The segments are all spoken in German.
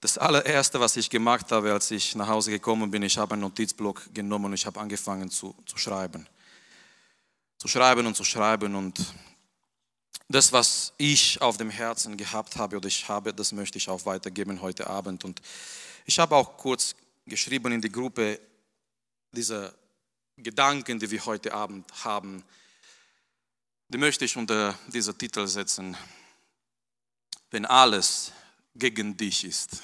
Das allererste, was ich gemacht habe, als ich nach Hause gekommen bin, ich habe einen Notizblock genommen und ich habe angefangen zu, zu schreiben. Zu schreiben und zu schreiben und das, was ich auf dem Herzen gehabt habe oder ich habe, das möchte ich auch weitergeben heute Abend. Und ich habe auch kurz geschrieben in die Gruppe diese Gedanken, die wir heute Abend haben, die möchte ich unter dieser Titel setzen. Wenn alles gegen dich ist.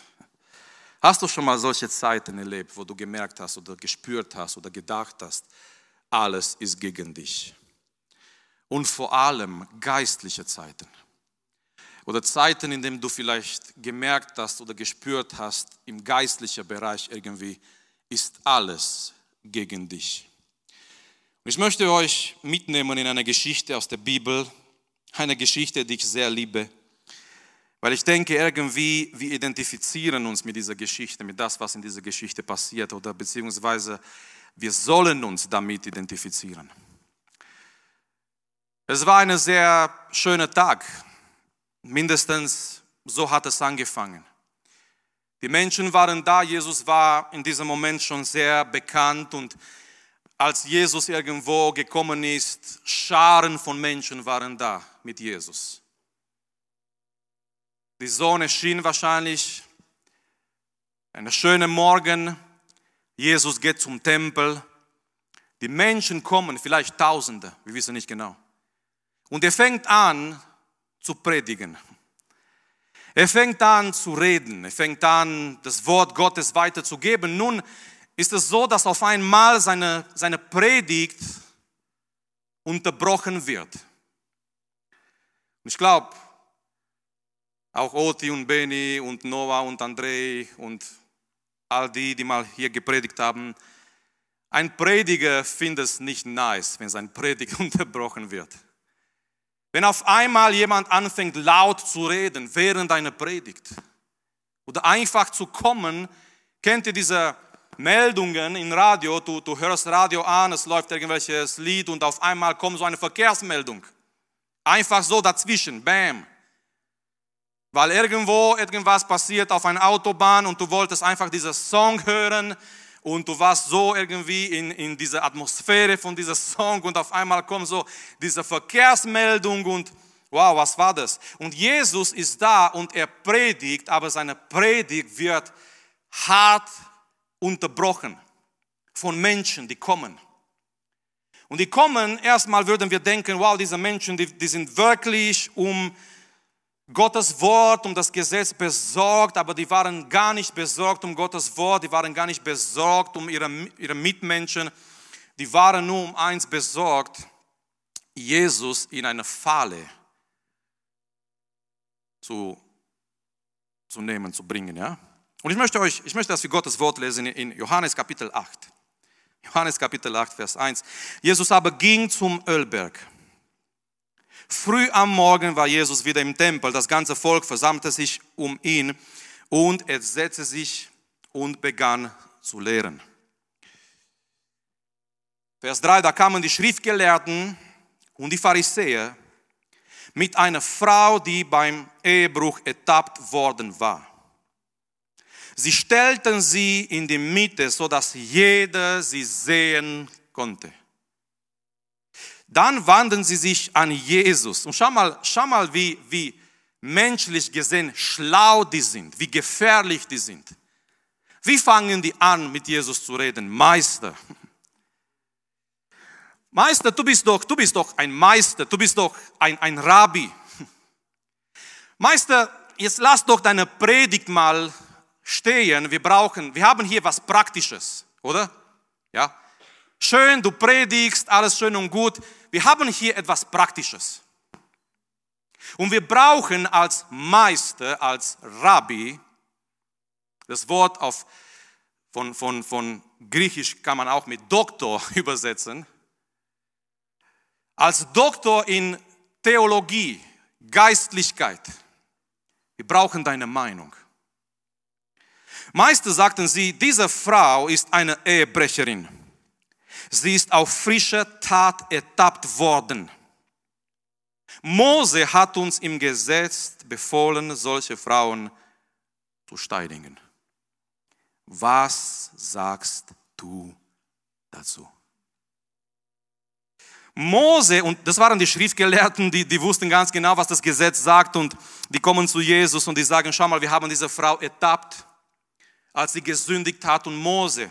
Hast du schon mal solche Zeiten erlebt, wo du gemerkt hast oder gespürt hast oder gedacht hast, alles ist gegen dich? Und vor allem geistliche Zeiten. Oder Zeiten, in denen du vielleicht gemerkt hast oder gespürt hast, im geistlichen Bereich irgendwie ist alles gegen dich. Ich möchte euch mitnehmen in eine Geschichte aus der Bibel, eine Geschichte, die ich sehr liebe. Weil ich denke, irgendwie, wir identifizieren uns mit dieser Geschichte, mit das, was in dieser Geschichte passiert, oder beziehungsweise wir sollen uns damit identifizieren. Es war ein sehr schöner Tag. Mindestens so hat es angefangen. Die Menschen waren da, Jesus war in diesem Moment schon sehr bekannt und als Jesus irgendwo gekommen ist, Scharen von Menschen waren da mit Jesus. Die Sonne schien wahrscheinlich. Ein schöner Morgen. Jesus geht zum Tempel. Die Menschen kommen, vielleicht Tausende, wir wissen nicht genau. Und er fängt an zu predigen. Er fängt an zu reden. Er fängt an, das Wort Gottes weiterzugeben. Nun ist es so, dass auf einmal seine, seine Predigt unterbrochen wird. Ich glaube, auch Oti und Beni und Noah und Andrei und all die, die mal hier gepredigt haben. Ein Prediger findet es nicht nice, wenn sein Predigt unterbrochen wird. Wenn auf einmal jemand anfängt laut zu reden während einer Predigt oder einfach zu kommen, kennt ihr diese Meldungen im Radio, du, du hörst Radio an, es läuft irgendwelches Lied und auf einmal kommt so eine Verkehrsmeldung. Einfach so dazwischen, bam weil irgendwo irgendwas passiert auf einer Autobahn und du wolltest einfach diesen Song hören und du warst so irgendwie in, in dieser Atmosphäre von diesem Song und auf einmal kommt so diese Verkehrsmeldung und wow, was war das? Und Jesus ist da und er predigt, aber seine Predigt wird hart unterbrochen von Menschen, die kommen. Und die kommen, erstmal würden wir denken, wow, diese Menschen, die, die sind wirklich um Gottes Wort, um das Gesetz besorgt, aber die waren gar nicht besorgt um Gottes Wort, die waren gar nicht besorgt um ihre, ihre Mitmenschen, die waren nur um eins besorgt, Jesus in eine Falle zu, zu nehmen, zu bringen. Ja? Und ich möchte euch, ich möchte, dass wir Gottes Wort lesen in Johannes Kapitel 8. Johannes Kapitel 8, Vers 1. Jesus aber ging zum Ölberg. Früh am Morgen war Jesus wieder im Tempel. Das ganze Volk versammelte sich um ihn und er setzte sich und begann zu lehren. Vers 3, da kamen die Schriftgelehrten und die Pharisäer mit einer Frau, die beim Ehebruch ertappt worden war. Sie stellten sie in die Mitte, so dass jeder sie sehen konnte. Dann wandten sie sich an Jesus. Und schau mal, schau mal wie, wie menschlich gesehen schlau die sind, wie gefährlich die sind. Wie fangen die an, mit Jesus zu reden? Meister. Meister, du bist doch, du bist doch ein Meister, du bist doch ein, ein Rabbi. Meister, jetzt lass doch deine Predigt mal stehen. Wir brauchen, wir haben hier was Praktisches, oder? Ja. Schön, du predigst, alles schön und gut. Wir haben hier etwas Praktisches. Und wir brauchen als Meister, als Rabbi, das Wort auf, von, von, von Griechisch kann man auch mit Doktor übersetzen, als Doktor in Theologie, Geistlichkeit. Wir brauchen deine Meinung. Meister sagten sie, diese Frau ist eine Ehebrecherin. Sie ist auf frischer Tat ertappt worden. Mose hat uns im Gesetz befohlen, solche Frauen zu steinigen. Was sagst du dazu? Mose, und das waren die Schriftgelehrten, die, die wussten ganz genau, was das Gesetz sagt, und die kommen zu Jesus und die sagen, schau mal, wir haben diese Frau ertappt, als sie gesündigt hat, und Mose,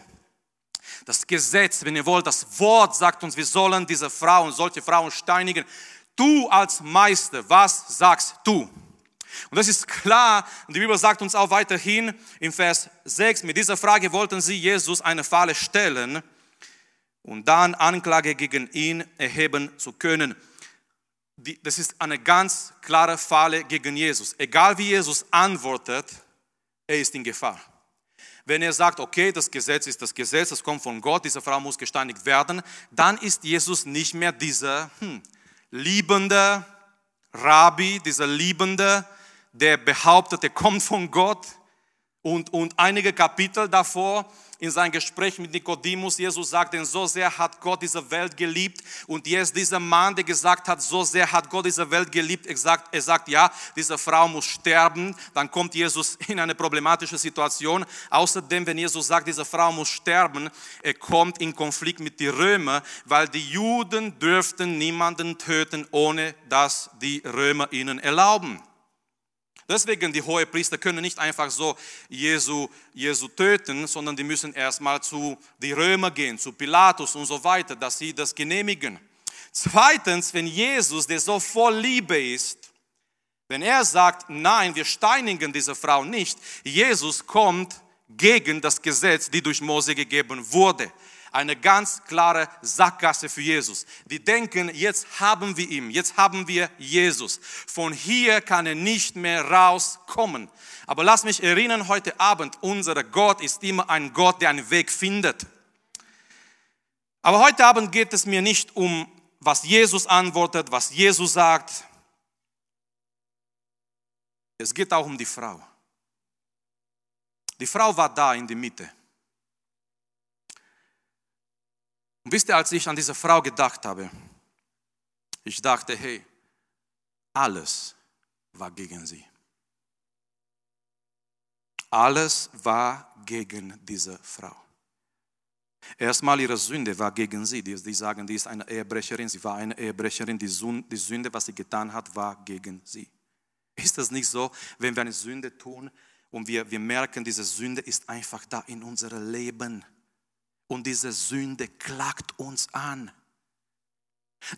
das Gesetz, wenn ihr wollt, das Wort sagt uns, wir sollen diese Frauen, solche Frauen steinigen. Du als Meister, was sagst du? Und das ist klar, die Bibel sagt uns auch weiterhin im Vers 6, mit dieser Frage wollten sie Jesus eine Falle stellen und dann Anklage gegen ihn erheben zu können. das ist eine ganz klare Falle gegen Jesus. Egal wie Jesus antwortet, er ist in Gefahr. Wenn er sagt, okay, das Gesetz ist das Gesetz, es kommt von Gott, diese Frau muss gesteinigt werden, dann ist Jesus nicht mehr dieser hm, liebende Rabbi, dieser liebende, der behauptet, er kommt von Gott. Und, und einige Kapitel davor in seinem Gespräch mit Nikodemus, Jesus sagt, denn so sehr hat Gott diese Welt geliebt. Und jetzt dieser Mann, der gesagt hat, so sehr hat Gott diese Welt geliebt, er sagt, er sagt, ja, diese Frau muss sterben. Dann kommt Jesus in eine problematische Situation. Außerdem, wenn Jesus sagt, diese Frau muss sterben, er kommt in Konflikt mit den Römern, weil die Juden dürften niemanden töten, ohne dass die Römer ihnen erlauben. Deswegen die hohe Priester können nicht einfach so Jesu, Jesu töten, sondern die müssen erstmal zu die Römer gehen, zu Pilatus und so weiter, dass sie das genehmigen. Zweitens, wenn Jesus, der so voll Liebe ist, wenn er sagt, nein, wir steinigen diese Frau nicht, Jesus kommt gegen das Gesetz, die durch Mose gegeben wurde eine ganz klare Sackgasse für Jesus. Die denken, jetzt haben wir ihn, jetzt haben wir Jesus. Von hier kann er nicht mehr rauskommen. Aber lass mich erinnern, heute Abend, unser Gott ist immer ein Gott, der einen Weg findet. Aber heute Abend geht es mir nicht um, was Jesus antwortet, was Jesus sagt. Es geht auch um die Frau. Die Frau war da in der Mitte. Und wisst ihr, als ich an diese Frau gedacht habe, ich dachte, hey, alles war gegen sie. Alles war gegen diese Frau. Erstmal ihre Sünde war gegen sie. Die, die sagen, die ist eine Ehebrecherin. Sie war eine Ehebrecherin. Die Sünde, was sie getan hat, war gegen sie. Ist das nicht so, wenn wir eine Sünde tun und wir, wir merken, diese Sünde ist einfach da in unserem Leben? Und diese Sünde klagt uns an.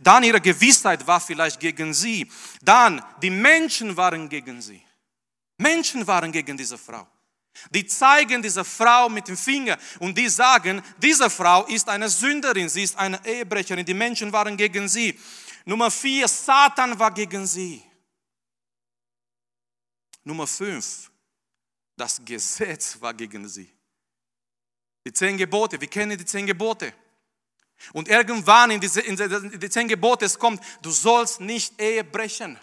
Dann ihre Gewissheit war vielleicht gegen sie. Dann die Menschen waren gegen sie. Menschen waren gegen diese Frau. Die zeigen diese Frau mit dem Finger und die sagen, diese Frau ist eine Sünderin, sie ist eine Ehebrecherin. Die Menschen waren gegen sie. Nummer vier, Satan war gegen sie. Nummer fünf, das Gesetz war gegen sie. Die zehn Gebote, wir kennen die zehn Gebote. Und irgendwann in, diese, in die zehn Gebote es kommt, du sollst nicht Ehe brechen.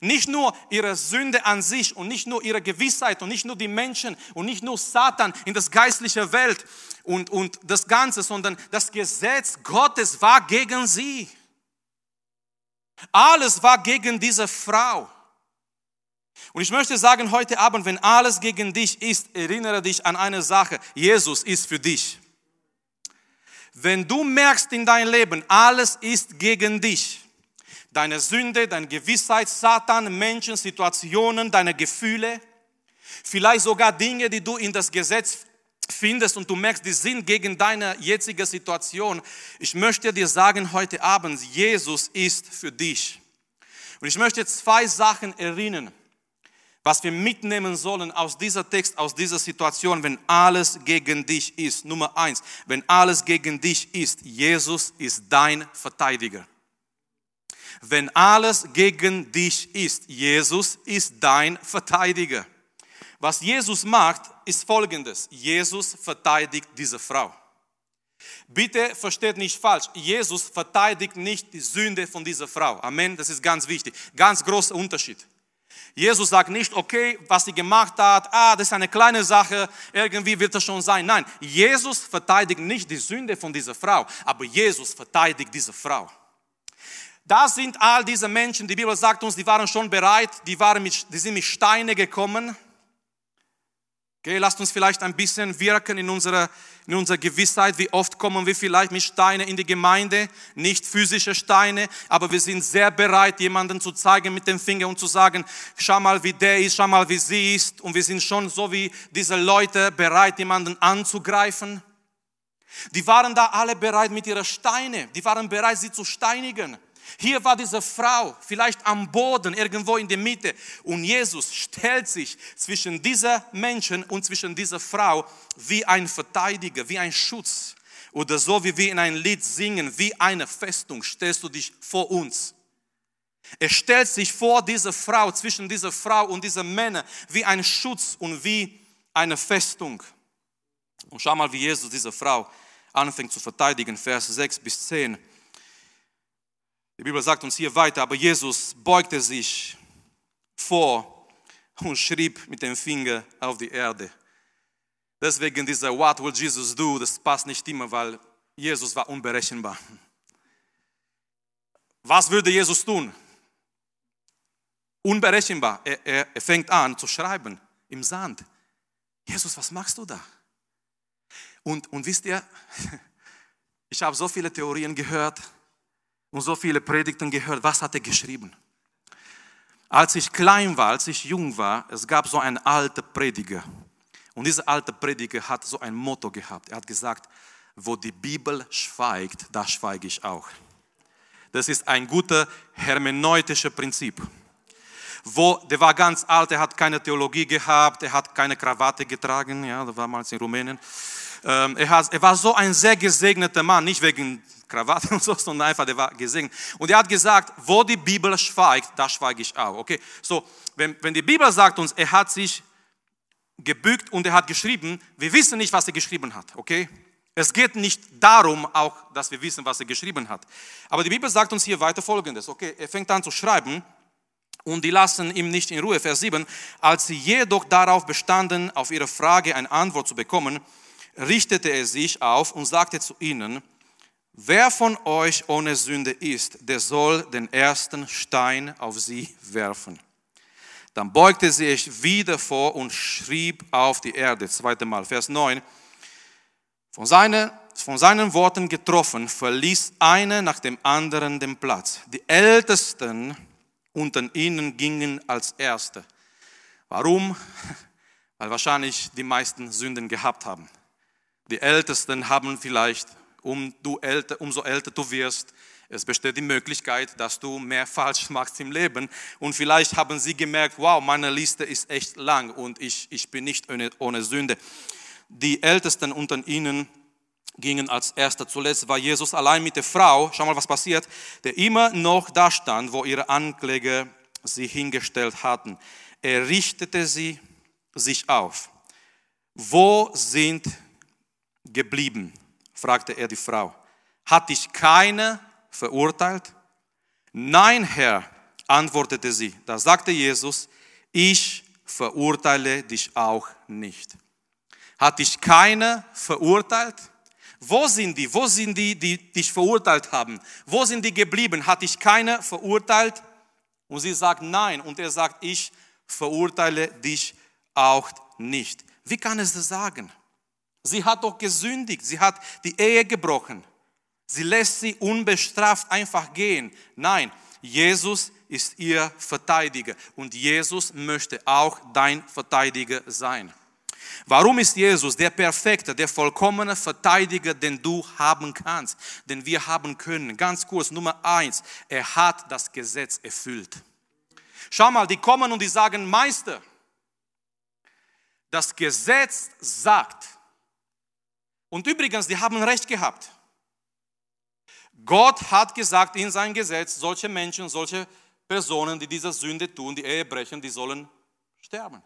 Nicht nur ihre Sünde an sich und nicht nur ihre Gewissheit und nicht nur die Menschen und nicht nur Satan in das geistliche Welt und, und das Ganze, sondern das Gesetz Gottes war gegen sie. Alles war gegen diese Frau. Und ich möchte sagen, heute Abend, wenn alles gegen dich ist, erinnere dich an eine Sache. Jesus ist für dich. Wenn du merkst in deinem Leben, alles ist gegen dich, deine Sünde, deine Gewissheit, Satan, Menschen, Situationen, deine Gefühle, vielleicht sogar Dinge, die du in das Gesetz findest und du merkst, die sind gegen deine jetzige Situation. Ich möchte dir sagen heute Abend, Jesus ist für dich. Und ich möchte zwei Sachen erinnern was wir mitnehmen sollen aus dieser Text, aus dieser Situation, wenn alles gegen dich ist. Nummer eins, wenn alles gegen dich ist, Jesus ist dein Verteidiger. Wenn alles gegen dich ist, Jesus ist dein Verteidiger. Was Jesus macht, ist folgendes. Jesus verteidigt diese Frau. Bitte versteht nicht falsch. Jesus verteidigt nicht die Sünde von dieser Frau. Amen. Das ist ganz wichtig. Ganz großer Unterschied. Jesus sagt nicht, okay, was sie gemacht hat, ah, das ist eine kleine Sache, irgendwie wird das schon sein. Nein, Jesus verteidigt nicht die Sünde von dieser Frau, aber Jesus verteidigt diese Frau. Da sind all diese Menschen, die Bibel sagt uns, die waren schon bereit, die, waren mit, die sind mit Steine gekommen. Okay, lasst uns vielleicht ein bisschen wirken in unserer, in unserer Gewissheit. Wie oft kommen wir vielleicht mit Steinen in die Gemeinde? Nicht physische Steine, aber wir sind sehr bereit, jemanden zu zeigen mit dem Finger und zu sagen, schau mal, wie der ist, schau mal, wie sie ist. Und wir sind schon so wie diese Leute bereit, jemanden anzugreifen. Die waren da alle bereit mit ihren Steinen. Die waren bereit, sie zu steinigen. Hier war diese Frau, vielleicht am Boden, irgendwo in der Mitte. Und Jesus stellt sich zwischen dieser Menschen und zwischen dieser Frau wie ein Verteidiger, wie ein Schutz. Oder so wie wir in ein Lied singen, wie eine Festung stellst du dich vor uns. Er stellt sich vor diese Frau, zwischen dieser Frau und diesen Männern, wie ein Schutz und wie eine Festung. Und schau mal, wie Jesus diese Frau anfängt zu verteidigen, Vers 6 bis 10. Die Bibel sagt uns hier weiter, aber Jesus beugte sich vor und schrieb mit dem Finger auf die Erde. Deswegen dieser What will Jesus do, das passt nicht immer, weil Jesus war unberechenbar. Was würde Jesus tun? Unberechenbar. Er, er, er fängt an zu schreiben im Sand. Jesus, was machst du da? Und, und wisst ihr, ich habe so viele Theorien gehört, und so viele Predigten gehört. Was hat er geschrieben? Als ich klein war, als ich jung war, es gab so einen alten Prediger. Und dieser alte Prediger hat so ein Motto gehabt. Er hat gesagt, wo die Bibel schweigt, da schweige ich auch. Das ist ein guter hermeneutischer Prinzip. Wo, der war ganz alt, er hat keine Theologie gehabt, er hat keine Krawatte getragen, ja, das war mal in Rumänien. Ähm, er, hat, er war so ein sehr gesegneter Mann, nicht wegen Krawatte und so, sondern einfach, der war gesegnet. Und er hat gesagt, wo die Bibel schweigt, da schweige ich auch. Okay, so, wenn, wenn die Bibel sagt uns, er hat sich gebückt und er hat geschrieben, wir wissen nicht, was er geschrieben hat, okay? Es geht nicht darum, auch, dass wir wissen, was er geschrieben hat. Aber die Bibel sagt uns hier weiter Folgendes, okay? Er fängt an zu schreiben und die lassen ihm nicht in Ruhe. Vers 7, als sie jedoch darauf bestanden, auf ihre Frage eine Antwort zu bekommen, richtete er sich auf und sagte zu ihnen, Wer von euch ohne Sünde ist, der soll den ersten Stein auf sie werfen. Dann beugte sie sich wieder vor und schrieb auf die Erde. Zweite Mal, Vers 9. Von, seine, von seinen Worten getroffen, verließ einer nach dem anderen den Platz. Die Ältesten unter ihnen gingen als Erste. Warum? Weil wahrscheinlich die meisten Sünden gehabt haben. Die Ältesten haben vielleicht um du älter, umso älter du wirst, es besteht die Möglichkeit, dass du mehr falsch machst im Leben. Und vielleicht haben sie gemerkt, wow, meine Liste ist echt lang und ich, ich bin nicht ohne, ohne Sünde. Die Ältesten unter ihnen gingen als erster. Zuletzt war Jesus allein mit der Frau, schau mal, was passiert, der immer noch da stand, wo ihre Ankläger sie hingestellt hatten. Er richtete sie sich auf. Wo sind geblieben? Fragte er die Frau. Hat dich keiner verurteilt? Nein, Herr, antwortete sie. Da sagte Jesus, ich verurteile dich auch nicht. Hat dich keiner verurteilt? Wo sind die? Wo sind die, die dich verurteilt haben? Wo sind die geblieben? Hat dich keiner verurteilt? Und sie sagt nein. Und er sagt, ich verurteile dich auch nicht. Wie kann es das sagen? Sie hat doch gesündigt, sie hat die Ehe gebrochen. Sie lässt sie unbestraft einfach gehen. Nein, Jesus ist ihr Verteidiger und Jesus möchte auch dein Verteidiger sein. Warum ist Jesus der perfekte, der vollkommene Verteidiger, den du haben kannst, den wir haben können? Ganz kurz, Nummer eins, er hat das Gesetz erfüllt. Schau mal, die kommen und die sagen, Meister, das Gesetz sagt, und übrigens, die haben recht gehabt. Gott hat gesagt in sein Gesetz, solche Menschen, solche Personen, die diese Sünde tun, die Ehe brechen, die sollen sterben.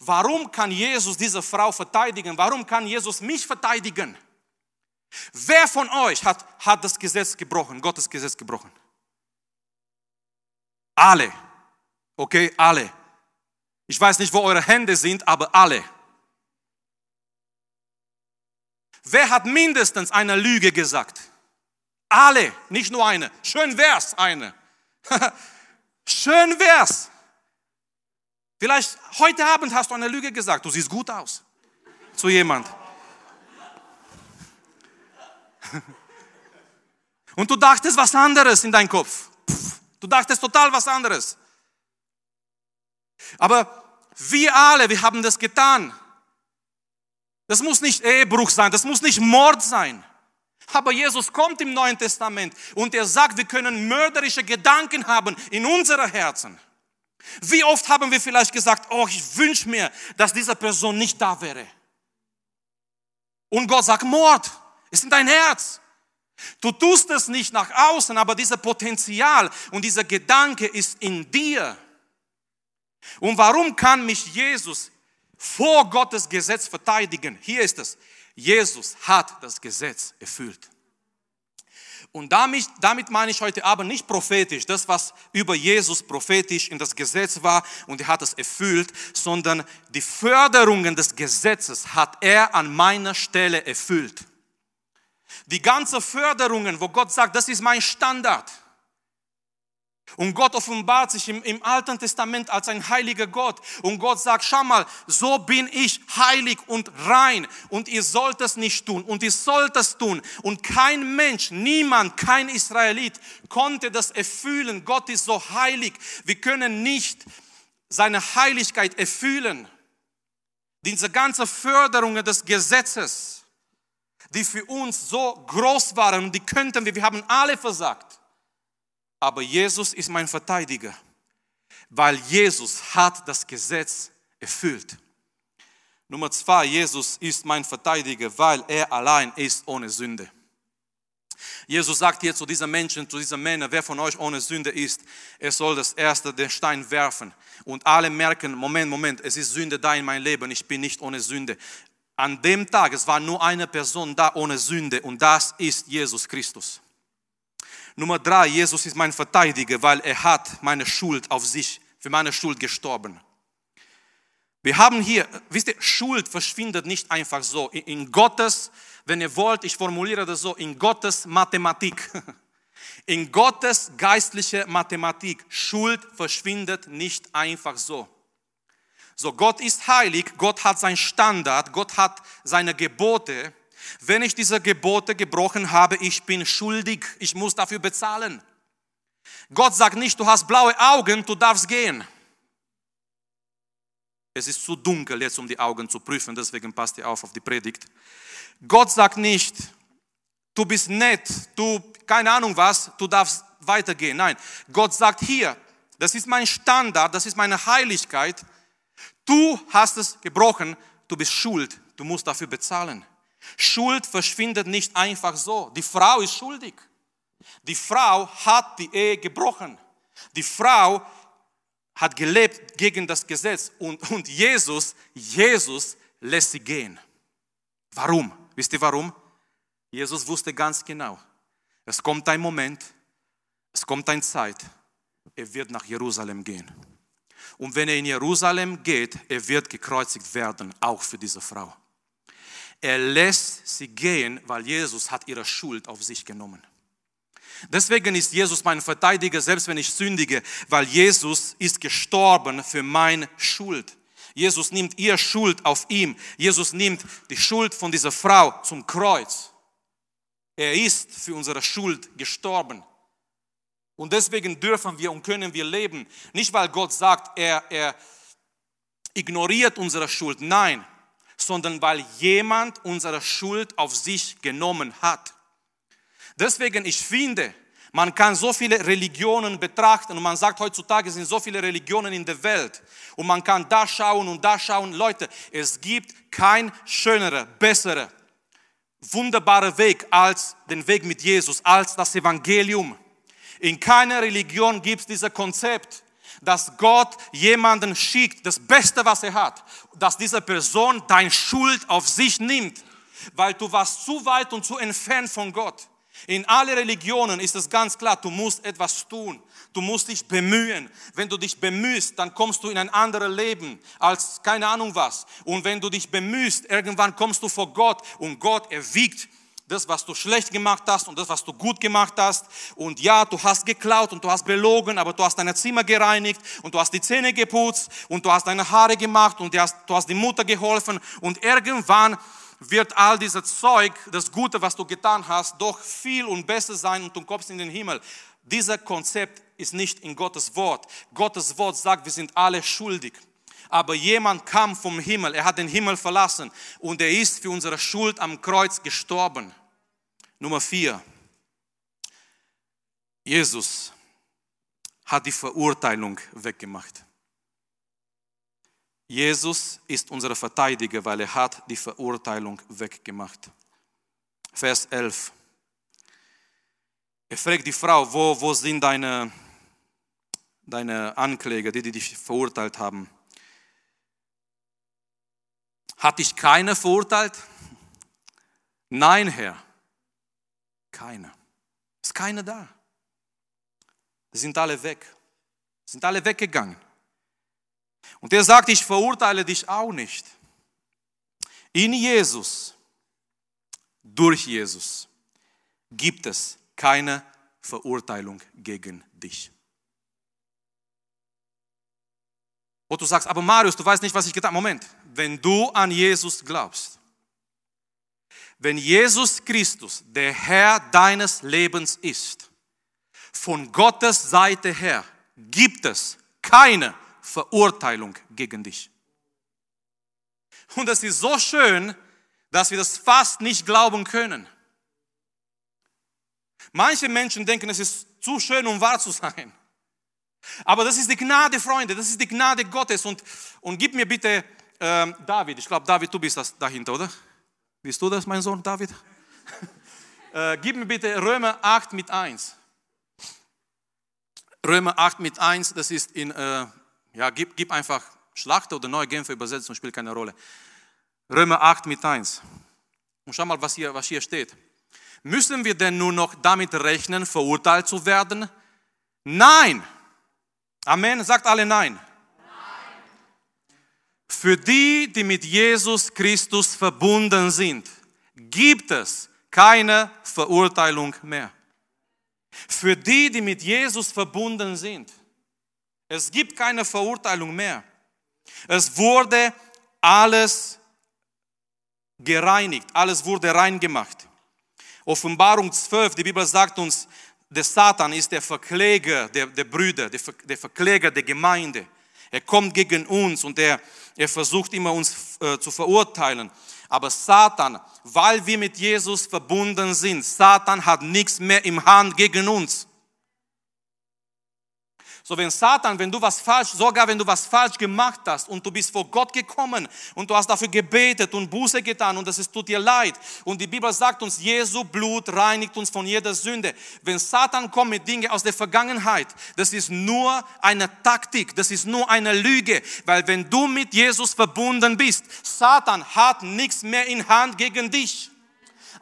Warum kann Jesus diese Frau verteidigen? Warum kann Jesus mich verteidigen? Wer von euch hat, hat das Gesetz gebrochen, Gottes Gesetz gebrochen? Alle. Okay, alle. Ich weiß nicht, wo eure Hände sind, aber alle. Wer hat mindestens eine Lüge gesagt? Alle, nicht nur eine. Schön wär's eine. Schön wär's. Vielleicht heute Abend hast du eine Lüge gesagt, du siehst gut aus. Zu jemand. Und du dachtest was anderes in deinem Kopf. Du dachtest total was anderes. Aber wir alle, wir haben das getan. Das muss nicht Ehebruch sein, das muss nicht Mord sein. Aber Jesus kommt im Neuen Testament und er sagt, wir können mörderische Gedanken haben in unseren Herzen. Wie oft haben wir vielleicht gesagt, oh, ich wünsche mir, dass diese Person nicht da wäre. Und Gott sagt, Mord ist in dein Herz. Du tust es nicht nach außen, aber dieser Potenzial und dieser Gedanke ist in dir. Und warum kann mich Jesus vor Gottes Gesetz verteidigen? Hier ist es. Jesus hat das Gesetz erfüllt. Und damit, damit meine ich heute Abend nicht prophetisch, das, was über Jesus prophetisch in das Gesetz war und er hat es erfüllt, sondern die Förderungen des Gesetzes hat er an meiner Stelle erfüllt. Die ganze Förderungen, wo Gott sagt, das ist mein Standard. Und Gott offenbart sich im, im, Alten Testament als ein heiliger Gott. Und Gott sagt, schau mal, so bin ich heilig und rein. Und ihr sollt es nicht tun. Und ihr sollt es tun. Und kein Mensch, niemand, kein Israelit konnte das erfüllen. Gott ist so heilig. Wir können nicht seine Heiligkeit erfüllen. Diese ganze Förderung des Gesetzes, die für uns so groß waren, die könnten wir, wir haben alle versagt aber Jesus ist mein Verteidiger, weil Jesus hat das Gesetz erfüllt. Nummer zwei, Jesus ist mein Verteidiger, weil er allein ist ohne Sünde. Jesus sagt hier zu diesen Menschen, zu diesen Männern, wer von euch ohne Sünde ist, er soll das erste den Stein werfen. Und alle merken, Moment, Moment, es ist Sünde da in mein Leben, ich bin nicht ohne Sünde. An dem Tag, es war nur eine Person da ohne Sünde und das ist Jesus Christus. Nummer drei, Jesus ist mein Verteidiger, weil er hat meine Schuld auf sich, für meine Schuld gestorben. Wir haben hier, wisst ihr, Schuld verschwindet nicht einfach so. In Gottes, wenn ihr wollt, ich formuliere das so, in Gottes Mathematik. In Gottes geistliche Mathematik, Schuld verschwindet nicht einfach so. So, Gott ist heilig, Gott hat seinen Standard, Gott hat seine Gebote wenn ich diese Gebote gebrochen habe, ich bin schuldig, ich muss dafür bezahlen. Gott sagt nicht, du hast blaue Augen, du darfst gehen. Es ist zu dunkel jetzt, um die Augen zu prüfen, deswegen passt ihr auf auf die Predigt. Gott sagt nicht, du bist nett, du, keine Ahnung was, du darfst weitergehen. Nein, Gott sagt hier, das ist mein Standard, das ist meine Heiligkeit. Du hast es gebrochen, du bist schuld, du musst dafür bezahlen. Schuld verschwindet nicht einfach so. Die Frau ist schuldig. Die Frau hat die Ehe gebrochen. Die Frau hat gelebt gegen das Gesetz und, und Jesus, Jesus lässt sie gehen. Warum? Wisst ihr warum? Jesus wusste ganz genau, es kommt ein Moment, es kommt eine Zeit, er wird nach Jerusalem gehen. Und wenn er in Jerusalem geht, er wird gekreuzigt werden, auch für diese Frau. Er lässt sie gehen, weil Jesus hat ihre Schuld auf sich genommen. Deswegen ist Jesus mein Verteidiger, selbst wenn ich sündige, weil Jesus ist gestorben für meine Schuld. Jesus nimmt ihr Schuld auf ihm. Jesus nimmt die Schuld von dieser Frau zum Kreuz. Er ist für unsere Schuld gestorben. Und deswegen dürfen wir und können wir leben. Nicht weil Gott sagt, er, er ignoriert unsere Schuld. Nein, sondern weil jemand unsere Schuld auf sich genommen hat. Deswegen, ich finde, man kann so viele Religionen betrachten und man sagt heutzutage sind so viele Religionen in der Welt und man kann da schauen und da schauen. Leute, es gibt kein schönerer, besserer, wunderbarer Weg als den Weg mit Jesus, als das Evangelium. In keiner Religion gibt es dieses Konzept dass Gott jemanden schickt, das Beste, was er hat, dass diese Person deine Schuld auf sich nimmt, weil du warst zu weit und zu entfernt von Gott. In alle Religionen ist es ganz klar, du musst etwas tun. Du musst dich bemühen. Wenn du dich bemühst, dann kommst du in ein anderes Leben als keine Ahnung was. Und wenn du dich bemühst, irgendwann kommst du vor Gott und Gott erwiegt das, was du schlecht gemacht hast und das, was du gut gemacht hast. Und ja, du hast geklaut und du hast belogen, aber du hast deine Zimmer gereinigt und du hast die Zähne geputzt und du hast deine Haare gemacht und du hast, du hast die Mutter geholfen. Und irgendwann wird all dieses Zeug, das Gute, was du getan hast, doch viel und besser sein und du kommst in den Himmel. Dieser Konzept ist nicht in Gottes Wort. Gottes Wort sagt, wir sind alle schuldig. Aber jemand kam vom Himmel, er hat den Himmel verlassen und er ist für unsere Schuld am Kreuz gestorben. Nummer vier. Jesus hat die Verurteilung weggemacht. Jesus ist unser Verteidiger, weil er hat die Verurteilung weggemacht. Vers 11. Er fragt die Frau, wo, wo sind deine, deine Ankläger, die, die dich verurteilt haben? Hat dich keiner verurteilt? Nein, Herr. Keiner. Ist keiner da. Die sind alle weg. Sind alle weggegangen. Und er sagt, ich verurteile dich auch nicht. In Jesus, durch Jesus, gibt es keine Verurteilung gegen dich. Und du sagst, aber Marius, du weißt nicht, was ich getan habe. Moment, wenn du an Jesus glaubst, wenn Jesus Christus der Herr deines Lebens ist, von Gottes Seite her gibt es keine Verurteilung gegen dich. Und es ist so schön, dass wir das fast nicht glauben können. Manche Menschen denken, es ist zu schön, um wahr zu sein. Aber das ist die Gnade, Freunde, das ist die Gnade Gottes. Und, und gib mir bitte ähm, David, ich glaube, David, du bist das dahinter, oder? Bist du das, mein Sohn David? äh, gib mir bitte Römer 8 mit 1. Römer 8 mit 1, das ist in, äh, ja, gib, gib einfach Schlachter oder neue Genfer Übersetzung, spielt keine Rolle. Römer 8 mit 1. Und schau mal, was hier, was hier steht. Müssen wir denn nur noch damit rechnen, verurteilt zu werden? Nein. Amen. Sagt alle nein. Für die, die mit Jesus Christus verbunden sind, gibt es keine Verurteilung mehr. Für die, die mit Jesus verbunden sind, es gibt keine Verurteilung mehr. Es wurde alles gereinigt, alles wurde rein gemacht. Offenbarung 12, die Bibel sagt uns, der Satan ist der Verkläger der, der Brüder, der, der Verkläger der Gemeinde. Er kommt gegen uns und er, er versucht immer uns äh, zu verurteilen. Aber Satan, weil wir mit Jesus verbunden sind, Satan hat nichts mehr im Hand gegen uns. So wenn Satan, wenn du was falsch, sogar wenn du was falsch gemacht hast und du bist vor Gott gekommen und du hast dafür gebetet und Buße getan und es tut dir leid und die Bibel sagt uns, Jesu Blut reinigt uns von jeder Sünde. Wenn Satan kommt mit Dingen aus der Vergangenheit, das ist nur eine Taktik, das ist nur eine Lüge, weil wenn du mit Jesus verbunden bist, Satan hat nichts mehr in Hand gegen dich.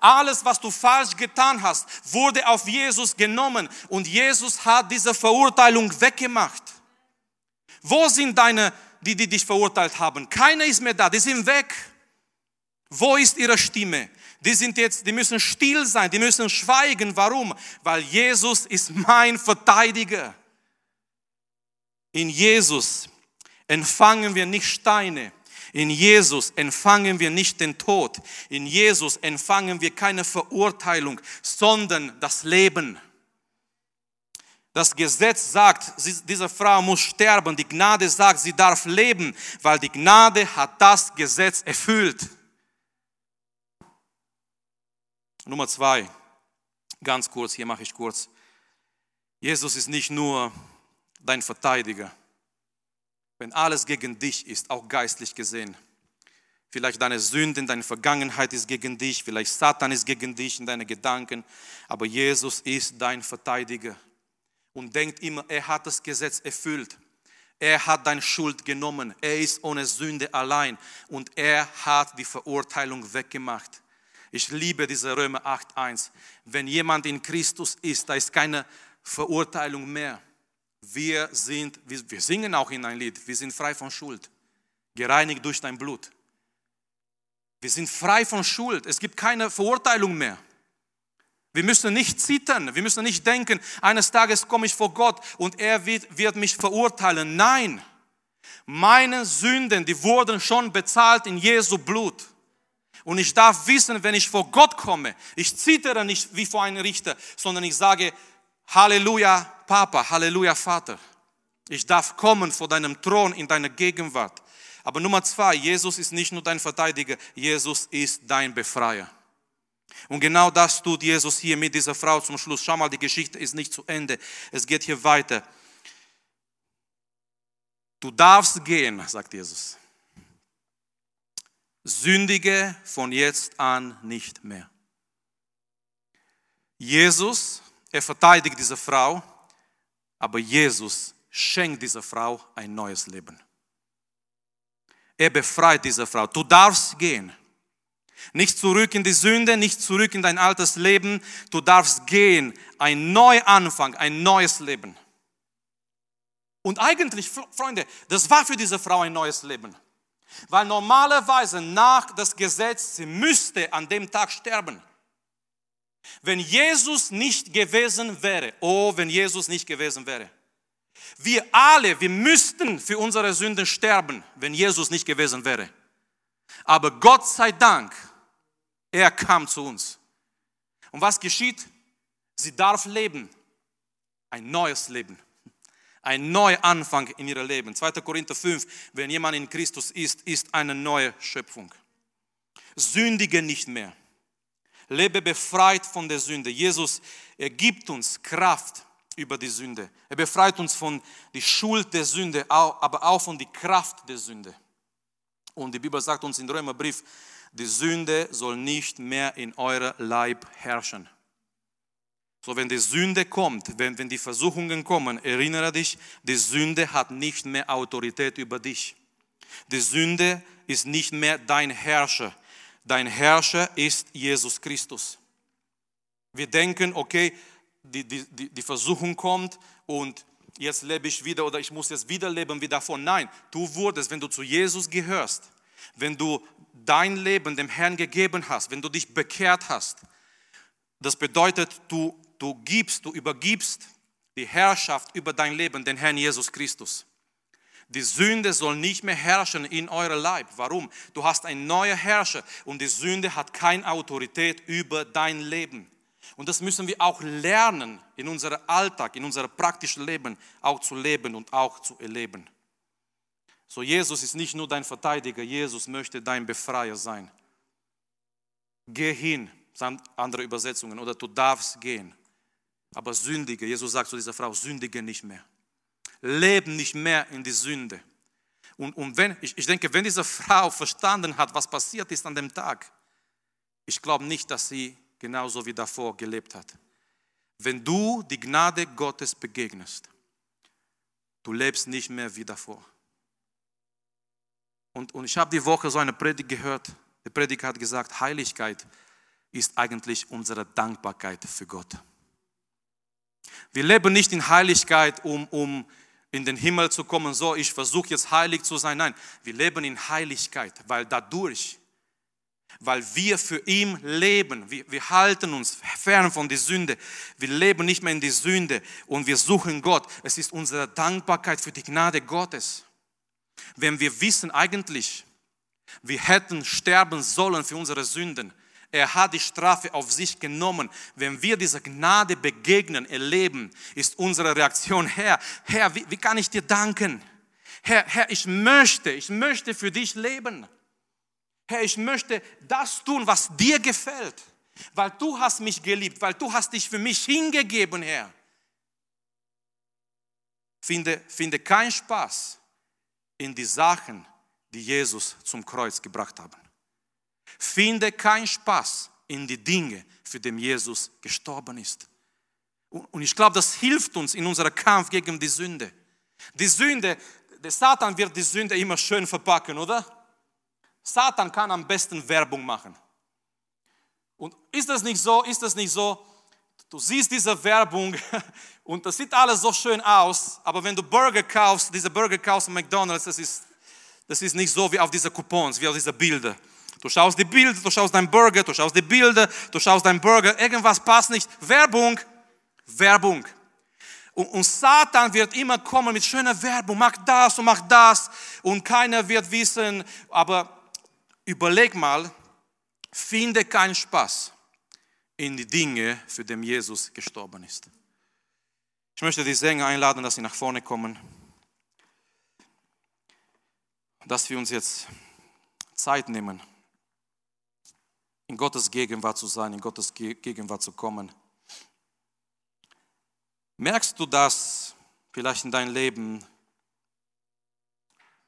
Alles, was du falsch getan hast, wurde auf Jesus genommen und Jesus hat diese Verurteilung weggemacht. Wo sind deine, die, die dich verurteilt haben? Keiner ist mehr da, die sind weg. Wo ist ihre Stimme? Die sind jetzt, die müssen still sein, die müssen schweigen. Warum? Weil Jesus ist mein Verteidiger. In Jesus empfangen wir nicht Steine, in Jesus empfangen wir nicht den Tod. In Jesus empfangen wir keine Verurteilung, sondern das Leben. Das Gesetz sagt, diese Frau muss sterben. Die Gnade sagt, sie darf leben, weil die Gnade hat das Gesetz erfüllt. Nummer zwei, ganz kurz, hier mache ich kurz. Jesus ist nicht nur dein Verteidiger wenn alles gegen dich ist, auch geistlich gesehen. Vielleicht deine Sünden, deine Vergangenheit ist gegen dich, vielleicht Satan ist gegen dich in deine Gedanken, aber Jesus ist dein Verteidiger und denkt immer, er hat das Gesetz erfüllt. Er hat deine Schuld genommen. Er ist ohne Sünde allein und er hat die Verurteilung weggemacht. Ich liebe diese Römer 8.1. Wenn jemand in Christus ist, da ist keine Verurteilung mehr. Wir sind, wir singen auch in ein Lied, wir sind frei von Schuld, gereinigt durch dein Blut. Wir sind frei von Schuld. Es gibt keine Verurteilung mehr. Wir müssen nicht zittern, wir müssen nicht denken, eines Tages komme ich vor Gott und er wird, wird mich verurteilen. Nein, meine Sünden, die wurden schon bezahlt in Jesu Blut. Und ich darf wissen, wenn ich vor Gott komme, ich zittere nicht wie vor einem Richter, sondern ich sage, Halleluja, Papa, Halleluja, Vater. Ich darf kommen vor deinem Thron in deiner Gegenwart. Aber Nummer zwei, Jesus ist nicht nur dein Verteidiger, Jesus ist dein Befreier. Und genau das tut Jesus hier mit dieser Frau zum Schluss. Schau mal, die Geschichte ist nicht zu Ende. Es geht hier weiter. Du darfst gehen, sagt Jesus. Sündige von jetzt an nicht mehr. Jesus, er verteidigt diese Frau, aber Jesus schenkt dieser Frau ein neues Leben. Er befreit diese Frau. Du darfst gehen. Nicht zurück in die Sünde, nicht zurück in dein altes Leben. Du darfst gehen. Ein Neuanfang, ein neues Leben. Und eigentlich, Freunde, das war für diese Frau ein neues Leben. Weil normalerweise nach das Gesetz, sie müsste an dem Tag sterben. Wenn Jesus nicht gewesen wäre, oh, wenn Jesus nicht gewesen wäre. Wir alle, wir müssten für unsere Sünden sterben, wenn Jesus nicht gewesen wäre. Aber Gott sei Dank, er kam zu uns. Und was geschieht? Sie darf leben. Ein neues Leben. Ein neuer Anfang in ihrem Leben. 2. Korinther 5, wenn jemand in Christus ist, ist eine neue Schöpfung. Sündige nicht mehr. Lebe befreit von der Sünde. Jesus, er gibt uns Kraft über die Sünde. Er befreit uns von der Schuld der Sünde, aber auch von der Kraft der Sünde. Und die Bibel sagt uns im Römerbrief, die Sünde soll nicht mehr in euer Leib herrschen. So, wenn die Sünde kommt, wenn, wenn die Versuchungen kommen, erinnere dich, die Sünde hat nicht mehr Autorität über dich. Die Sünde ist nicht mehr dein Herrscher. Dein Herrscher ist Jesus Christus. Wir denken, okay, die, die, die Versuchung kommt und jetzt lebe ich wieder oder ich muss jetzt wieder leben wie davon. Nein, du wurdest, wenn du zu Jesus gehörst, wenn du dein Leben dem Herrn gegeben hast, wenn du dich bekehrt hast, das bedeutet, du, du gibst, du übergibst die Herrschaft über dein Leben den Herrn Jesus Christus. Die Sünde soll nicht mehr herrschen in eurem Leib. Warum? Du hast einen neuen Herrscher und die Sünde hat keine Autorität über dein Leben. Und das müssen wir auch lernen, in unserem Alltag, in unserem praktischen Leben auch zu leben und auch zu erleben. So, Jesus ist nicht nur dein Verteidiger, Jesus möchte dein Befreier sein. Geh hin, sagen andere Übersetzungen, oder du darfst gehen. Aber sündige, Jesus sagt zu dieser Frau, sündige nicht mehr. Leben nicht mehr in die Sünde. Und, und wenn, ich, ich denke, wenn diese Frau verstanden hat, was passiert ist an dem Tag, ich glaube nicht, dass sie genauso wie davor gelebt hat. Wenn du die Gnade Gottes begegnest, du lebst nicht mehr wie davor. Und, und ich habe die Woche so eine Predigt gehört. Der Prediger hat gesagt, Heiligkeit ist eigentlich unsere Dankbarkeit für Gott. Wir leben nicht in Heiligkeit, um, um in den Himmel zu kommen, so ich versuche jetzt heilig zu sein. Nein, wir leben in Heiligkeit, weil dadurch weil wir für ihn leben. Wir, wir halten uns fern von der Sünde. Wir leben nicht mehr in die Sünde und wir suchen Gott. Es ist unsere Dankbarkeit für die Gnade Gottes. Wenn wir wissen eigentlich, wir hätten sterben sollen für unsere Sünden, er hat die Strafe auf sich genommen. Wenn wir dieser Gnade begegnen, erleben, ist unsere Reaktion, Herr, Herr, wie, wie kann ich dir danken? Herr, Herr, ich möchte, ich möchte für dich leben. Herr, ich möchte das tun, was dir gefällt, weil du hast mich geliebt, weil du hast dich für mich hingegeben, Herr. Finde, finde keinen Spaß in die Sachen, die Jesus zum Kreuz gebracht haben. Finde keinen Spaß in die Dinge, für die Jesus gestorben ist. Und ich glaube, das hilft uns in unserem Kampf gegen die Sünde. Die Sünde, der Satan wird die Sünde immer schön verpacken, oder? Satan kann am besten Werbung machen. Und ist das nicht so? Ist das nicht so? Du siehst diese Werbung und das sieht alles so schön aus, aber wenn du Burger kaufst, diese Burger kaufst McDonald's, das ist, das ist nicht so wie auf diese Coupons, wie auf diese Bilder. Du schaust die Bilder, du schaust dein Burger, du schaust die Bilder, du schaust dein Burger, irgendwas passt nicht. Werbung, Werbung. Und, und Satan wird immer kommen mit schöner Werbung, mach das und mach das. Und keiner wird wissen, aber überleg mal, finde keinen Spaß in die Dinge, für die Jesus gestorben ist. Ich möchte die Sänger einladen, dass sie nach vorne kommen, dass wir uns jetzt Zeit nehmen, in Gottes Gegenwart zu sein, in Gottes Gegenwart zu kommen. Merkst du, dass vielleicht in deinem Leben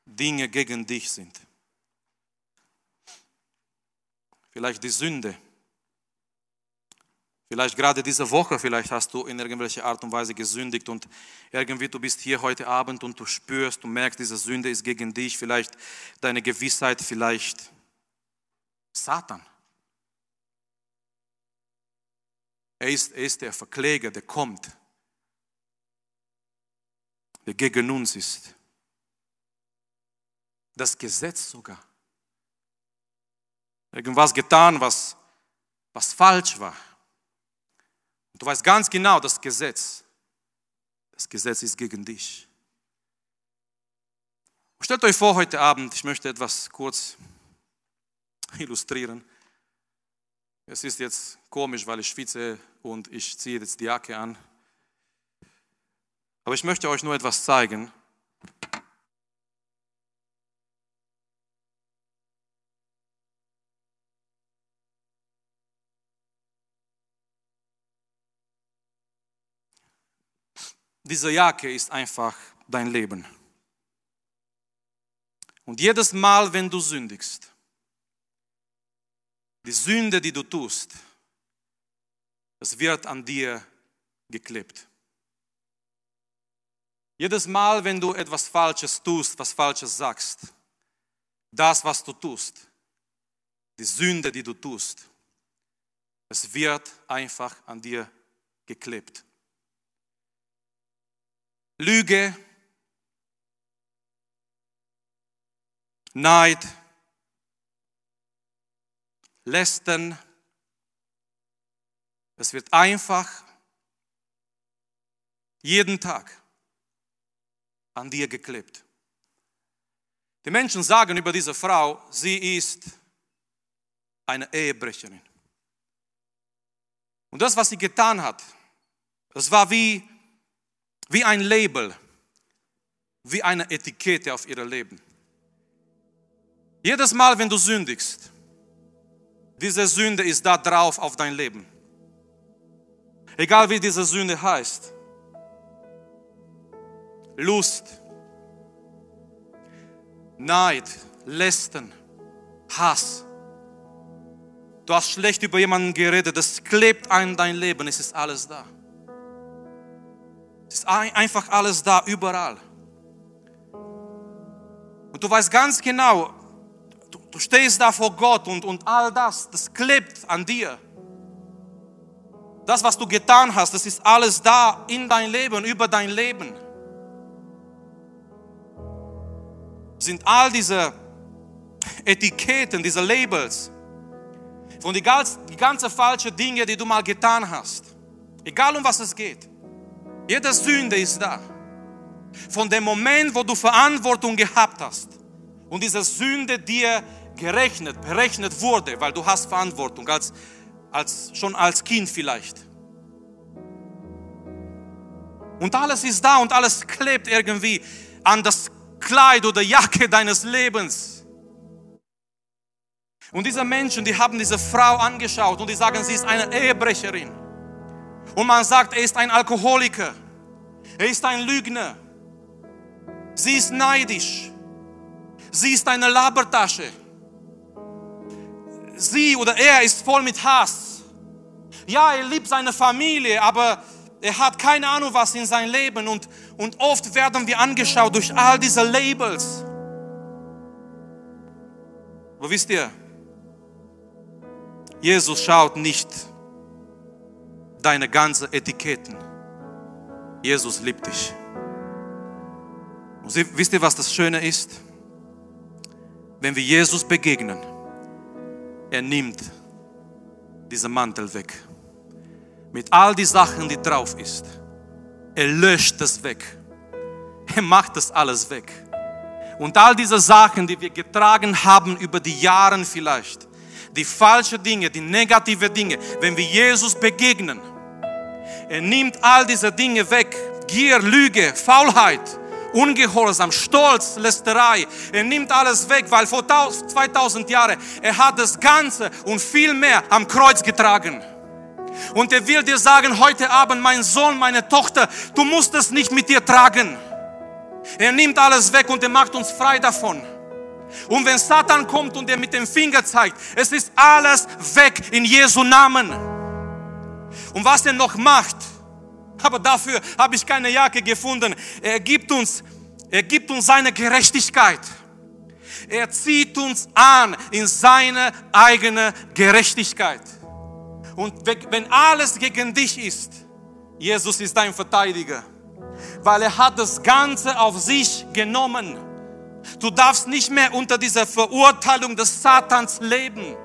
Dinge gegen dich sind? Vielleicht die Sünde. Vielleicht gerade diese Woche, vielleicht hast du in irgendwelcher Art und Weise gesündigt und irgendwie du bist hier heute Abend und du spürst, du merkst, diese Sünde ist gegen dich, vielleicht deine Gewissheit, vielleicht Satan. Er ist, er ist der Verkläger, der kommt der gegen uns ist. Das Gesetz sogar. Irgendwas getan, was, was falsch war. Und du weißt ganz genau, das Gesetz, das Gesetz ist gegen dich. Stellt euch vor, heute Abend, ich möchte etwas kurz illustrieren. Es ist jetzt komisch, weil ich schwitze und ich ziehe jetzt die Jacke an. Aber ich möchte euch nur etwas zeigen. Diese Jacke ist einfach dein Leben. Und jedes Mal, wenn du sündigst, die Sünde, die du tust, es wird an dir geklebt. Jedes Mal, wenn du etwas Falsches tust, was Falsches sagst, das, was du tust, die Sünde, die du tust, es wird einfach an dir geklebt. Lüge, Neid, Lästern, es wird einfach jeden Tag an dir geklebt. Die Menschen sagen über diese Frau, sie ist eine Ehebrecherin. Und das, was sie getan hat, das war wie, wie ein Label, wie eine Etikette auf ihr Leben. Jedes Mal, wenn du sündigst, diese Sünde ist da drauf auf dein Leben. Egal wie diese Sünde heißt. Lust, Neid, Lästern, Hass. Du hast schlecht über jemanden geredet, das klebt an dein Leben, es ist alles da. Es ist einfach alles da, überall. Und du weißt ganz genau, du, stehst da vor Gott und, und all das, das klebt an dir. Das, was du getan hast, das ist alles da in dein Leben, über dein Leben. sind all diese Etiketten, diese Labels von die, ganz, die ganze falsche Dinge, die du mal getan hast. Egal um was es geht. Jede Sünde ist da. Von dem Moment, wo du Verantwortung gehabt hast und diese Sünde dir gerechnet, berechnet wurde, weil du hast Verantwortung, als, als, schon als Kind vielleicht. Und alles ist da und alles klebt irgendwie an das Kleid oder Jacke deines Lebens. Und diese Menschen, die haben diese Frau angeschaut und die sagen, sie ist eine Ehebrecherin. Und man sagt, er ist ein Alkoholiker. Er ist ein Lügner. Sie ist neidisch. Sie ist eine Labertasche. Sie oder er ist voll mit Hass. Ja, er liebt seine Familie, aber er hat keine Ahnung, was in sein Leben und, und oft werden wir angeschaut durch all diese Labels. Aber wisst ihr, Jesus schaut nicht deine ganzen Etiketten. Jesus liebt dich. Und wisst ihr, was das Schöne ist? Wenn wir Jesus begegnen, er nimmt diesen Mantel weg. Mit all die Sachen, die drauf ist. Er löscht es weg. Er macht das alles weg. Und all diese Sachen, die wir getragen haben über die Jahre vielleicht, die falschen Dinge, die negative Dinge, wenn wir Jesus begegnen, er nimmt all diese Dinge weg. Gier, Lüge, Faulheit, Ungehorsam, Stolz, Lästerei. Er nimmt alles weg, weil vor 2000 Jahren er hat das Ganze und viel mehr am Kreuz getragen. Und er will dir sagen, heute Abend, mein Sohn, meine Tochter, du musst es nicht mit dir tragen. Er nimmt alles weg und er macht uns frei davon. Und wenn Satan kommt und er mit dem Finger zeigt, es ist alles weg in Jesu Namen. Und was er noch macht, aber dafür habe ich keine Jacke gefunden. Er gibt uns, er gibt uns seine Gerechtigkeit. Er zieht uns an in seine eigene Gerechtigkeit. Und wenn alles gegen dich ist, Jesus ist dein Verteidiger, weil er hat das Ganze auf sich genommen. Du darfst nicht mehr unter dieser Verurteilung des Satans leben.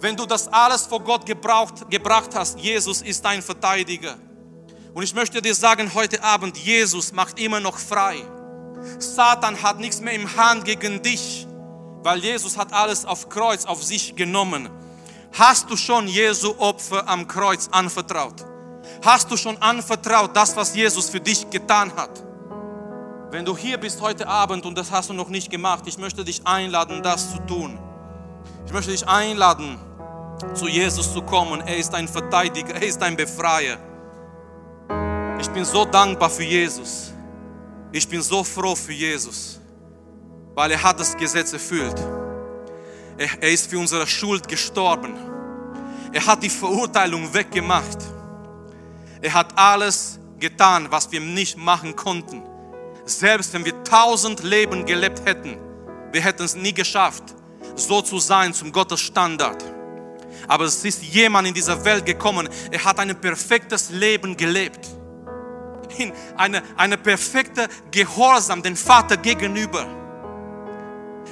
Wenn du das alles vor Gott gebraucht, gebracht hast, Jesus ist dein Verteidiger. Und ich möchte dir sagen, heute Abend, Jesus macht immer noch frei. Satan hat nichts mehr im Hand gegen dich, weil Jesus hat alles auf Kreuz auf sich genommen. Hast du schon Jesu Opfer am Kreuz anvertraut? Hast du schon anvertraut das, was Jesus für dich getan hat? Wenn du hier bist heute Abend und das hast du noch nicht gemacht, ich möchte dich einladen, das zu tun. Ich möchte dich einladen, zu Jesus zu kommen. Er ist ein Verteidiger, er ist ein Befreier. Ich bin so dankbar für Jesus. Ich bin so froh für Jesus, weil er hat das Gesetz erfüllt. Er, er ist für unsere Schuld gestorben. Er hat die Verurteilung weggemacht. Er hat alles getan, was wir nicht machen konnten. Selbst wenn wir tausend Leben gelebt hätten, wir hätten es nie geschafft, so zu sein zum Gottes Standard. Aber es ist jemand in dieser Welt gekommen, er hat ein perfektes Leben gelebt in eine, eine perfekte Gehorsam dem Vater gegenüber.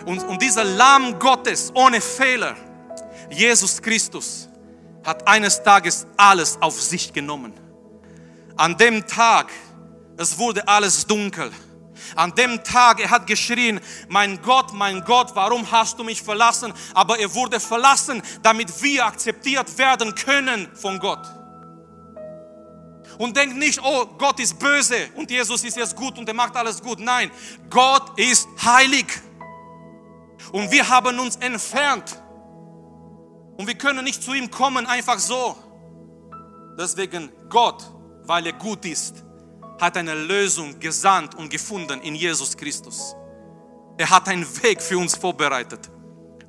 Und, und dieser Lamm Gottes ohne Fehler, Jesus Christus, hat eines Tages alles auf sich genommen. An dem Tag, es wurde alles dunkel. An dem Tag, er hat geschrien, mein Gott, mein Gott, warum hast du mich verlassen? Aber er wurde verlassen, damit wir akzeptiert werden können von Gott. Und denk nicht, oh, Gott ist böse und Jesus ist jetzt gut und er macht alles gut. Nein, Gott ist heilig. Und wir haben uns entfernt. Und wir können nicht zu ihm kommen einfach so. Deswegen Gott, weil er gut ist, hat eine Lösung gesandt und gefunden in Jesus Christus. Er hat einen Weg für uns vorbereitet,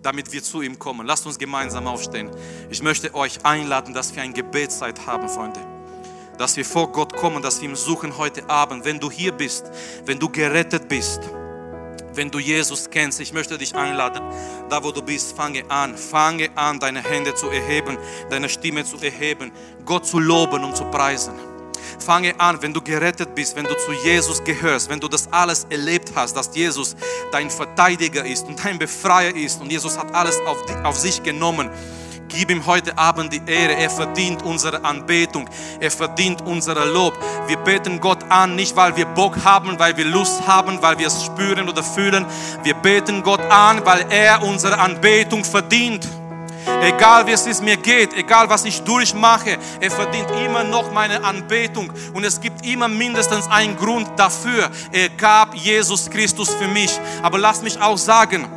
damit wir zu ihm kommen. Lasst uns gemeinsam aufstehen. Ich möchte euch einladen, dass wir eine Gebetszeit haben, Freunde dass wir vor Gott kommen, dass wir ihn suchen heute Abend. Wenn du hier bist, wenn du gerettet bist, wenn du Jesus kennst, ich möchte dich einladen, da wo du bist, fange an, fange an, deine Hände zu erheben, deine Stimme zu erheben, Gott zu loben und zu preisen. Fange an, wenn du gerettet bist, wenn du zu Jesus gehörst, wenn du das alles erlebt hast, dass Jesus dein Verteidiger ist und dein Befreier ist und Jesus hat alles auf, auf sich genommen Gib ihm heute Abend die Ehre. Er verdient unsere Anbetung. Er verdient unser Lob. Wir beten Gott an, nicht weil wir Bock haben, weil wir Lust haben, weil wir es spüren oder fühlen. Wir beten Gott an, weil er unsere Anbetung verdient. Egal wie es mir geht, egal was ich durchmache, er verdient immer noch meine Anbetung. Und es gibt immer mindestens einen Grund dafür. Er gab Jesus Christus für mich. Aber lass mich auch sagen,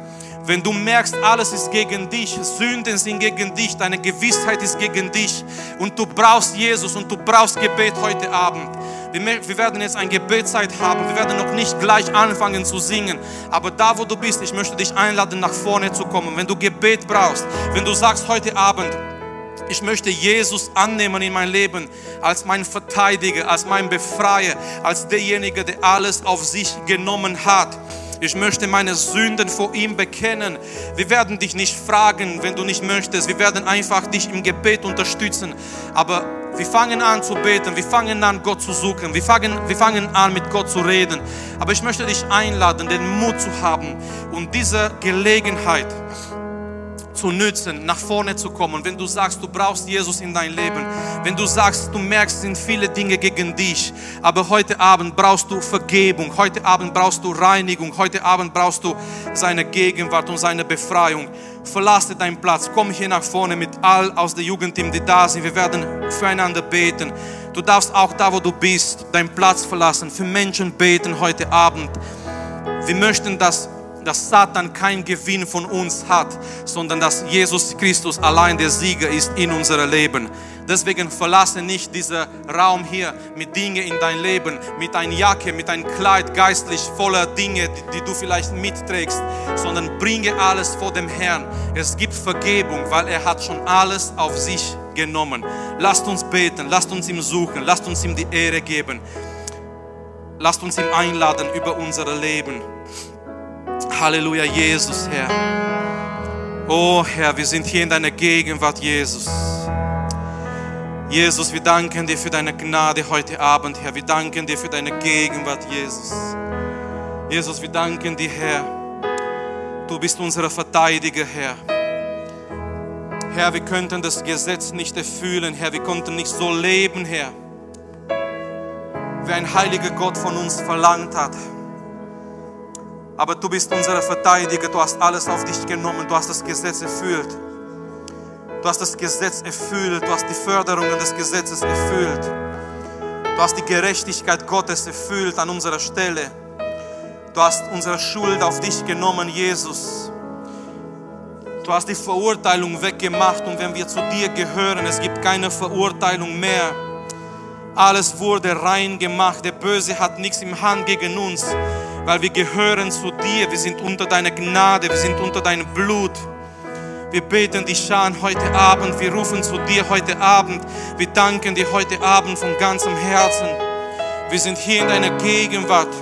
wenn du merkst, alles ist gegen dich, Sünden sind gegen dich, deine Gewissheit ist gegen dich und du brauchst Jesus und du brauchst Gebet heute Abend. Wir werden jetzt eine Gebetszeit haben. Wir werden noch nicht gleich anfangen zu singen. Aber da, wo du bist, ich möchte dich einladen, nach vorne zu kommen. Wenn du Gebet brauchst, wenn du sagst heute Abend, ich möchte Jesus annehmen in mein Leben als mein Verteidiger, als mein Befreier, als derjenige, der alles auf sich genommen hat ich möchte meine Sünden vor ihm bekennen. Wir werden dich nicht fragen, wenn du nicht möchtest. Wir werden einfach dich im Gebet unterstützen. Aber wir fangen an zu beten. Wir fangen an, Gott zu suchen. Wir fangen, wir fangen an, mit Gott zu reden. Aber ich möchte dich einladen, den Mut zu haben und diese Gelegenheit zu nützen, nach vorne zu kommen. Wenn du sagst, du brauchst Jesus in dein Leben, wenn du sagst, du merkst, sind viele Dinge gegen dich, aber heute Abend brauchst du Vergebung, heute Abend brauchst du Reinigung, heute Abend brauchst du seine Gegenwart und seine Befreiung. Verlasse deinen Platz, komm hier nach vorne mit all aus der Jugendteam, die da sind. Wir werden füreinander beten. Du darfst auch da, wo du bist, deinen Platz verlassen, für Menschen beten heute Abend. Wir möchten, dass dass Satan kein Gewinn von uns hat, sondern dass Jesus Christus allein der Sieger ist in unserem Leben. Deswegen verlasse nicht diesen Raum hier mit Dingen in dein Leben, mit einer Jacke, mit einem Kleid geistlich voller Dinge, die, die du vielleicht mitträgst, sondern bringe alles vor dem Herrn. Es gibt Vergebung, weil er hat schon alles auf sich genommen. Lasst uns beten, lasst uns ihm suchen, lasst uns ihm die Ehre geben. Lasst uns ihm einladen über unser Leben. Halleluja, Jesus, Herr. Oh Herr, wir sind hier in deiner Gegenwart, Jesus. Jesus, wir danken dir für deine Gnade heute Abend, Herr. Wir danken dir für deine Gegenwart, Jesus. Jesus, wir danken dir, Herr. Du bist unser Verteidiger, Herr. Herr, wir könnten das Gesetz nicht erfüllen, Herr. Wir konnten nicht so leben, Herr, wie ein heiliger Gott von uns verlangt hat. Aber du bist unser Verteidiger, du hast alles auf dich genommen, du hast das Gesetz erfüllt. Du hast das Gesetz erfüllt, du hast die Förderungen des Gesetzes erfüllt. Du hast die Gerechtigkeit Gottes erfüllt an unserer Stelle. Du hast unsere Schuld auf dich genommen, Jesus. Du hast die Verurteilung weggemacht und wenn wir zu dir gehören, es gibt keine Verurteilung mehr. Alles wurde rein gemacht. Der Böse hat nichts im Hand gegen uns weil wir gehören zu dir, wir sind unter deiner Gnade, wir sind unter deinem Blut. Wir beten dich Schan heute Abend, wir rufen zu dir heute Abend, wir danken dir heute Abend von ganzem Herzen. Wir sind hier in deiner Gegenwart.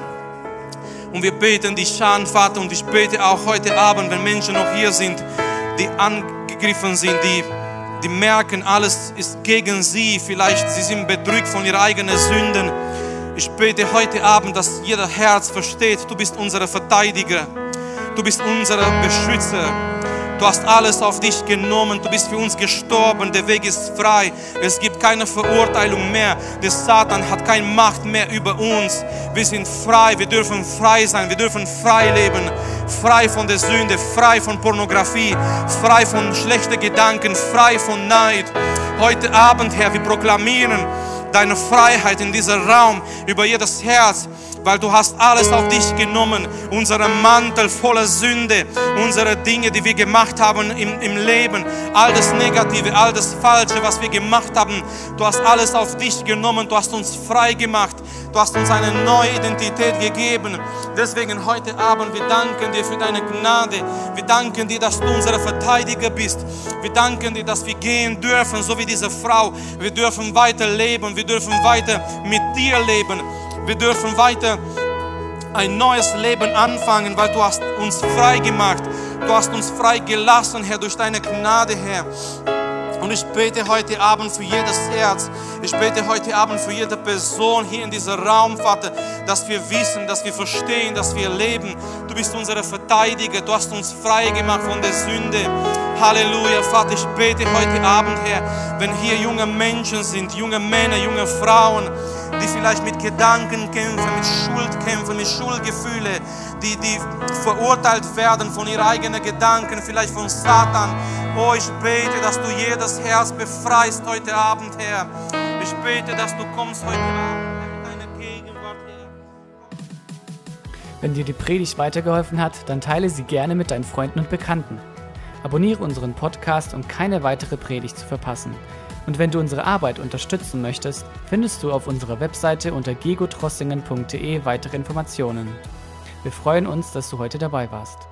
Und wir beten dich Schan, Vater, und ich bete auch heute Abend, wenn Menschen noch hier sind, die angegriffen sind, die, die merken, alles ist gegen sie, vielleicht sie sind bedrückt von ihren eigenen Sünden ich bete heute Abend, dass jeder Herz versteht, du bist unser Verteidiger, du bist unser Beschützer. Du hast alles auf dich genommen, du bist für uns gestorben, der Weg ist frei, es gibt keine Verurteilung mehr, der Satan hat keine Macht mehr über uns. Wir sind frei, wir dürfen frei sein, wir dürfen frei leben, frei von der Sünde, frei von Pornografie, frei von schlechten Gedanken, frei von Neid. Heute Abend, Herr, wir proklamieren, deine Freiheit in diesem Raum über jedes Herz, weil du hast alles auf dich genommen, unseren Mantel voller Sünde, unsere Dinge, die wir gemacht haben im, im Leben, all das Negative, all das Falsche, was wir gemacht haben, du hast alles auf dich genommen, du hast uns frei gemacht, du hast uns eine neue Identität gegeben. Deswegen heute Abend, wir danken dir für deine Gnade, wir danken dir, dass du unser Verteidiger bist, wir danken dir, dass wir gehen dürfen, so wie diese Frau, wir dürfen weiter leben, wir dürfen weiter mit dir leben. Wir dürfen weiter ein neues Leben anfangen, weil du hast uns frei gemacht. Du hast uns frei gelassen, Herr, durch deine Gnade, Herr. Und ich bete heute Abend für jedes Herz. Ich bete heute Abend für jede Person hier in diesem Raum, Vater, dass wir wissen, dass wir verstehen, dass wir leben. Du bist unser Verteidiger. Du hast uns frei gemacht von der Sünde. Halleluja, Vater, ich bete heute Abend, Herr, wenn hier junge Menschen sind, junge Männer, junge Frauen, die vielleicht mit Gedanken kämpfen, mit Schuld kämpfen, mit Schuldgefühle, die, die verurteilt werden von ihren eigenen Gedanken, vielleicht von Satan. Oh, ich bete, dass du jedes Herz befreist heute Abend, Herr. Ich bete, dass du kommst heute Abend. Wenn dir die Predigt weitergeholfen hat, dann teile sie gerne mit deinen Freunden und Bekannten. Abonniere unseren Podcast, um keine weitere Predigt zu verpassen. Und wenn du unsere Arbeit unterstützen möchtest, findest du auf unserer Webseite unter gegotrossingen.de weitere Informationen. Wir freuen uns, dass du heute dabei warst.